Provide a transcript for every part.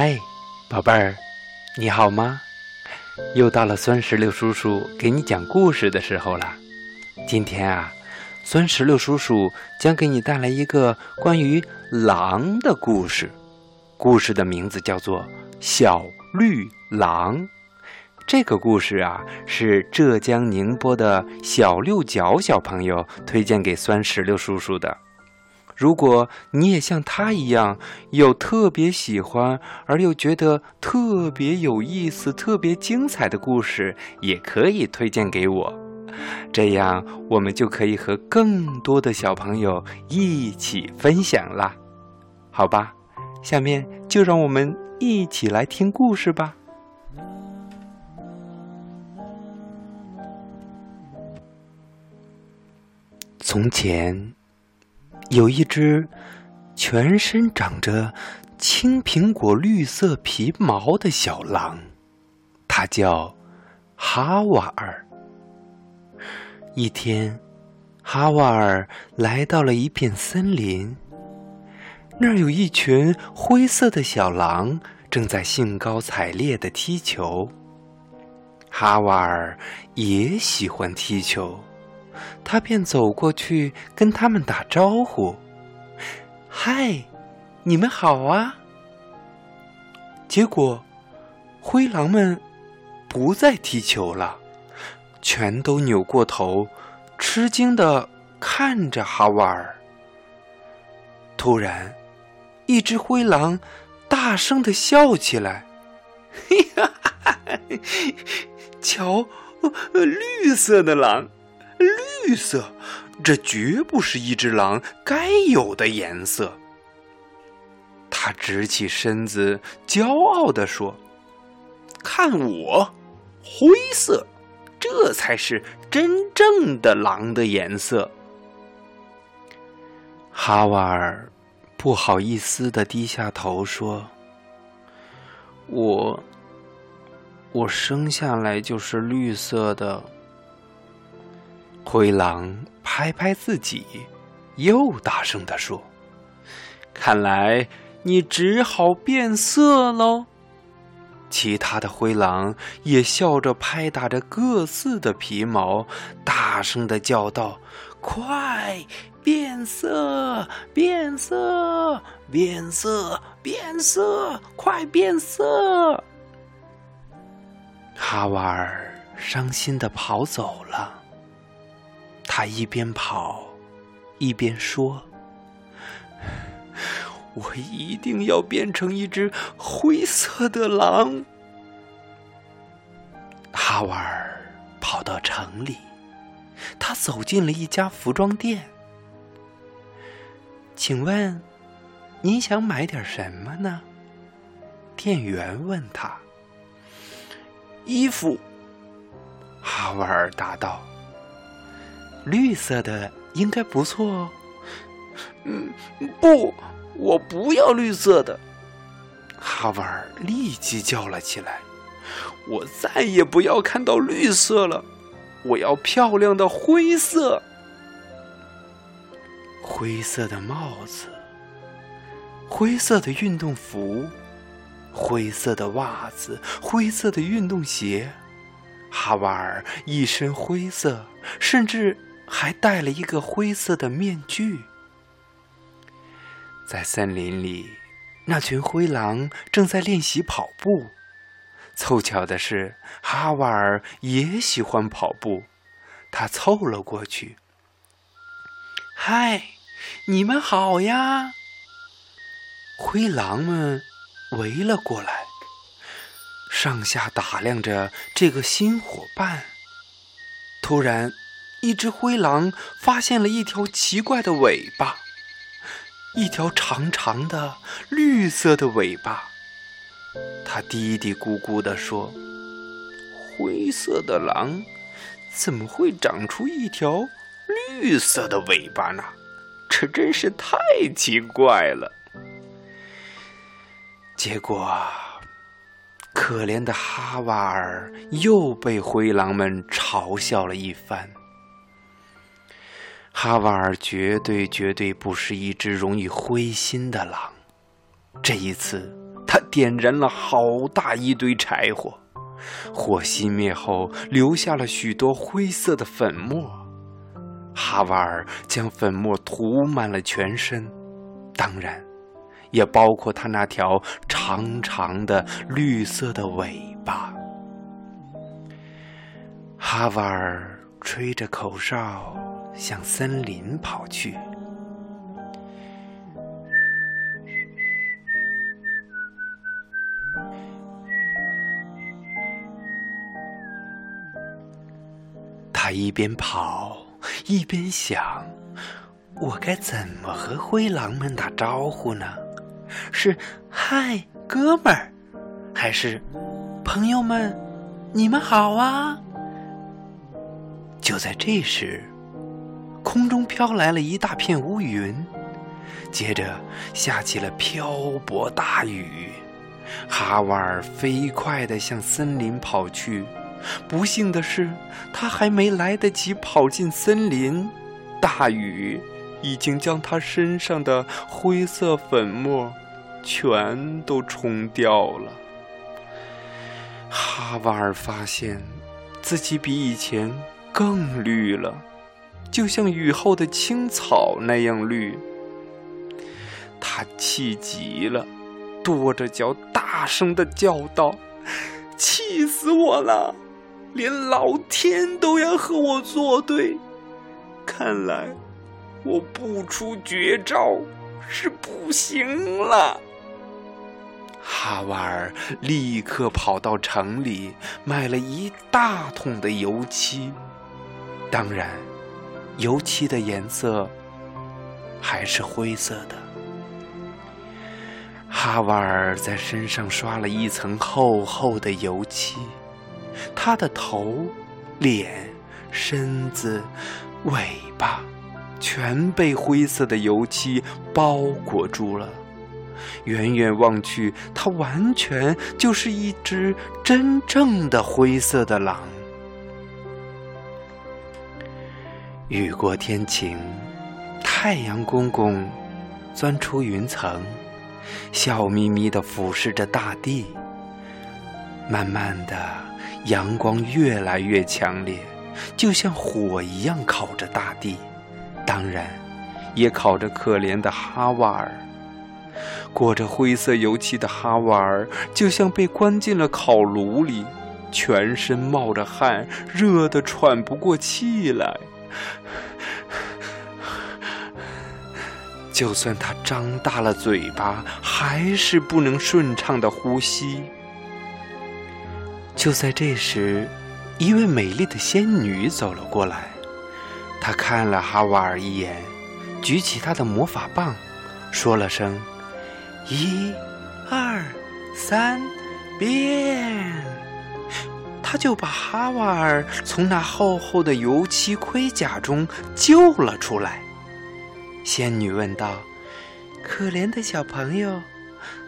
嗨，宝贝儿，你好吗？又到了酸石榴叔叔给你讲故事的时候了。今天啊，酸石榴叔叔将给你带来一个关于狼的故事。故事的名字叫做《小绿狼》。这个故事啊，是浙江宁波的小六角小朋友推荐给酸石榴叔叔的。如果你也像他一样有特别喜欢而又觉得特别有意思、特别精彩的故事，也可以推荐给我，这样我们就可以和更多的小朋友一起分享啦。好吧，下面就让我们一起来听故事吧。从前。有一只全身长着青苹果绿色皮毛的小狼，它叫哈瓦尔。一天，哈瓦尔来到了一片森林，那儿有一群灰色的小狼正在兴高采烈的踢球。哈瓦尔也喜欢踢球。他便走过去跟他们打招呼：“嗨，你们好啊！”结果，灰狼们不再踢球了，全都扭过头，吃惊的看着哈瓦尔。突然，一只灰狼大声的笑起来：“嘿哈哈！瞧，绿色的狼！”绿色，这绝不是一只狼该有的颜色。他直起身子，骄傲地说：“看我，灰色，这才是真正的狼的颜色。”哈瓦尔不好意思的低下头说：“我，我生下来就是绿色的。”灰狼拍拍自己，又大声地说：“看来你只好变色喽。”其他的灰狼也笑着拍打着各自的皮毛，大声的叫道：“快变色，变色，变色，变色，快变色！”哈瓦尔伤心的跑走了。他一边跑，一边说：“我一定要变成一只灰色的狼。”哈瓦尔跑到城里，他走进了一家服装店。请问，您想买点什么呢？店员问他。衣服，哈瓦尔答道。绿色的应该不错哦。嗯，不，我不要绿色的。哈瓦尔立即叫了起来：“我再也不要看到绿色了，我要漂亮的灰色。灰色的帽子，灰色的运动服，灰色的袜子，灰色的运动鞋。哈瓦尔一身灰色，甚至……”还戴了一个灰色的面具。在森林里，那群灰狼正在练习跑步。凑巧的是，哈瓦尔也喜欢跑步，他凑了过去。“嗨，你们好呀！”灰狼们围了过来，上下打量着这个新伙伴。突然，一只灰狼发现了一条奇怪的尾巴，一条长长的绿色的尾巴。它嘀嘀咕咕地说：“灰色的狼怎么会长出一条绿色的尾巴呢？这真是太奇怪了。”结果，可怜的哈瓦尔又被灰狼们嘲笑了一番。哈瓦尔绝对绝对不是一只容易灰心的狼。这一次，他点燃了好大一堆柴火，火熄灭后留下了许多灰色的粉末。哈瓦尔将粉末涂满了全身，当然，也包括他那条长长的绿色的尾巴。哈瓦尔吹着口哨向森林跑去。他一边跑一边想：“我该怎么和灰狼们打招呼呢？是‘嗨，哥们儿’，还是‘朋友们，你们好啊’？”就在这时，空中飘来了一大片乌云，接着下起了瓢泼大雨。哈瓦尔飞快地向森林跑去。不幸的是，他还没来得及跑进森林，大雨已经将他身上的灰色粉末全都冲掉了。哈瓦尔发现自己比以前更绿了，就像雨后的青草那样绿。他气极了，跺着脚，大声的叫道：“气死我了！”连老天都要和我作对，看来我不出绝招是不行了。哈瓦尔立刻跑到城里买了一大桶的油漆，当然，油漆的颜色还是灰色的。哈瓦尔在身上刷了一层厚厚的油漆。他的头、脸、身子、尾巴，全被灰色的油漆包裹住了。远远望去，它完全就是一只真正的灰色的狼。雨过天晴，太阳公公钻出云层，笑眯眯地俯视着大地。慢慢的。阳光越来越强烈，就像火一样烤着大地，当然，也烤着可怜的哈瓦尔。裹着灰色油漆的哈瓦尔，就像被关进了烤炉里，全身冒着汗，热得喘不过气来。就算他张大了嘴巴，还是不能顺畅的呼吸。就在这时，一位美丽的仙女走了过来。她看了哈瓦尔一眼，举起她的魔法棒，说了声“一、二、三，变”，他就把哈瓦尔从那厚厚的油漆盔甲中救了出来。仙女问道：“可怜的小朋友，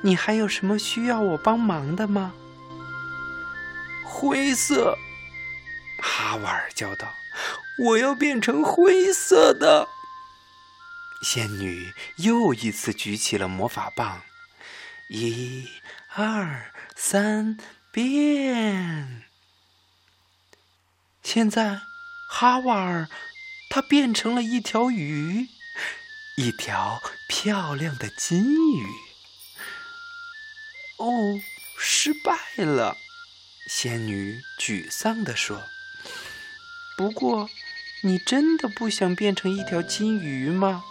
你还有什么需要我帮忙的吗？”灰色，哈瓦尔叫道：“我要变成灰色的。”仙女又一次举起了魔法棒，一、二、三，变！现在，哈瓦尔他变成了一条鱼，一条漂亮的金鱼。哦，失败了。仙女沮丧地说：“不过，你真的不想变成一条金鱼吗？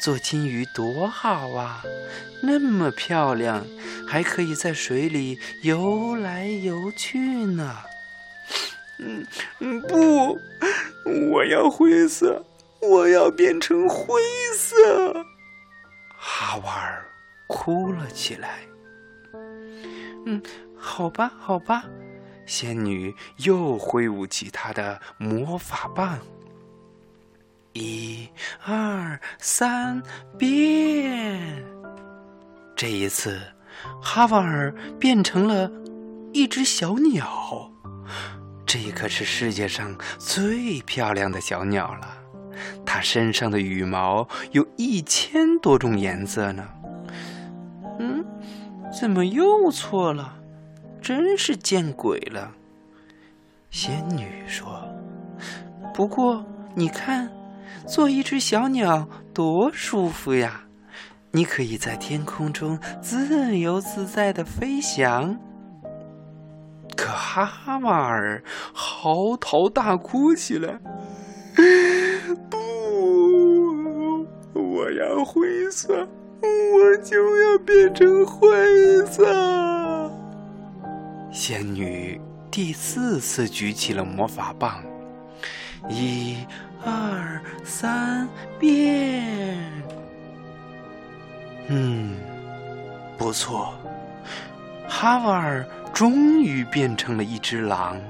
做金鱼多好啊，那么漂亮，还可以在水里游来游去呢。”“嗯嗯，不，我要灰色，我要变成灰色。”哈瓦尔哭了起来。嗯。好吧，好吧，仙女又挥舞起她的魔法棒。一、二、三，变！这一次，哈瓦尔变成了一只小鸟。这可是世界上最漂亮的小鸟了。它身上的羽毛有一千多种颜色呢。嗯。怎么又错了？真是见鬼了！仙女说：“不过你看，做一只小鸟多舒服呀！你可以在天空中自由自在的飞翔。”哈瓦尔嚎啕大哭起来：“ 不，我要灰色！”我就要变成灰色。仙女第四次举起了魔法棒，一、二、三，变。嗯，不错，哈瓦尔终于变成了一只狼，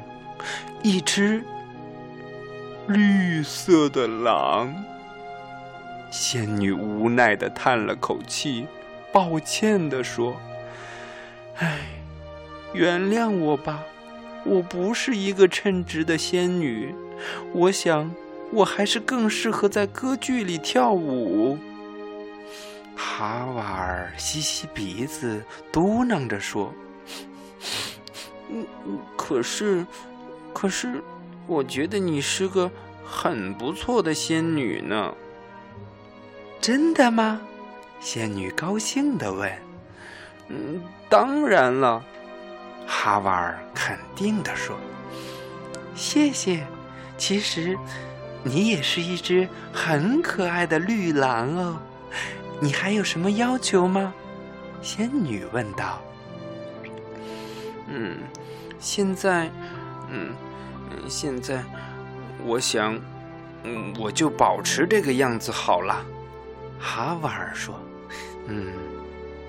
一只绿色的狼。仙女无奈的叹了口气，抱歉的说：“唉，原谅我吧，我不是一个称职的仙女。我想，我还是更适合在歌剧里跳舞。”哈瓦尔吸吸鼻子，嘟囔着说：“嗯，可是，可是，我觉得你是个很不错的仙女呢。”真的吗？仙女高兴地问。“嗯，当然了。”哈瓦尔肯定地说。“谢谢。其实，你也是一只很可爱的绿狼哦。你还有什么要求吗？”仙女问道。“嗯，现在，嗯，现在，我想，嗯，我就保持这个样子好了。”哈瓦尔说：“嗯，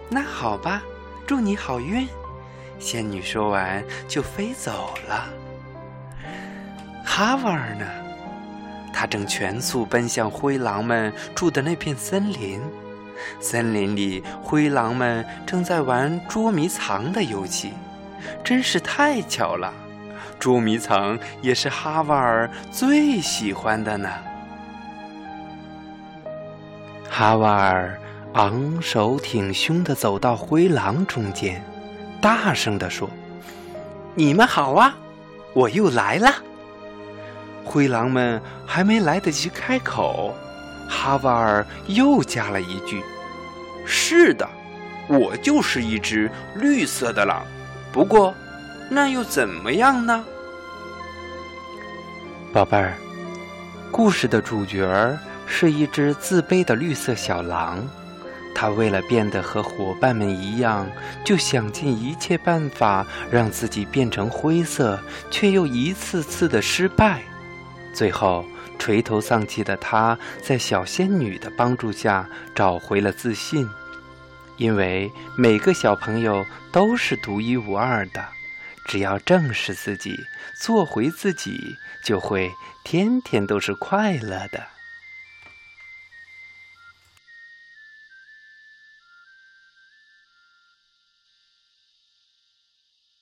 那好吧，祝你好运。”仙女说完就飞走了。哈瓦尔呢？他正全速奔向灰狼们住的那片森林。森林里，灰狼们正在玩捉迷藏的游戏，真是太巧了。捉迷藏也是哈瓦尔最喜欢的呢。哈瓦尔昂首挺胸地走到灰狼中间，大声地说：“你们好啊，我又来了。”灰狼们还没来得及开口，哈瓦尔又加了一句：“是的，我就是一只绿色的狼。不过，那又怎么样呢？”宝贝儿，故事的主角。是一只自卑的绿色小狼，它为了变得和伙伴们一样，就想尽一切办法让自己变成灰色，却又一次次的失败。最后，垂头丧气的它，在小仙女的帮助下找回了自信，因为每个小朋友都是独一无二的，只要正视自己，做回自己，就会天天都是快乐的。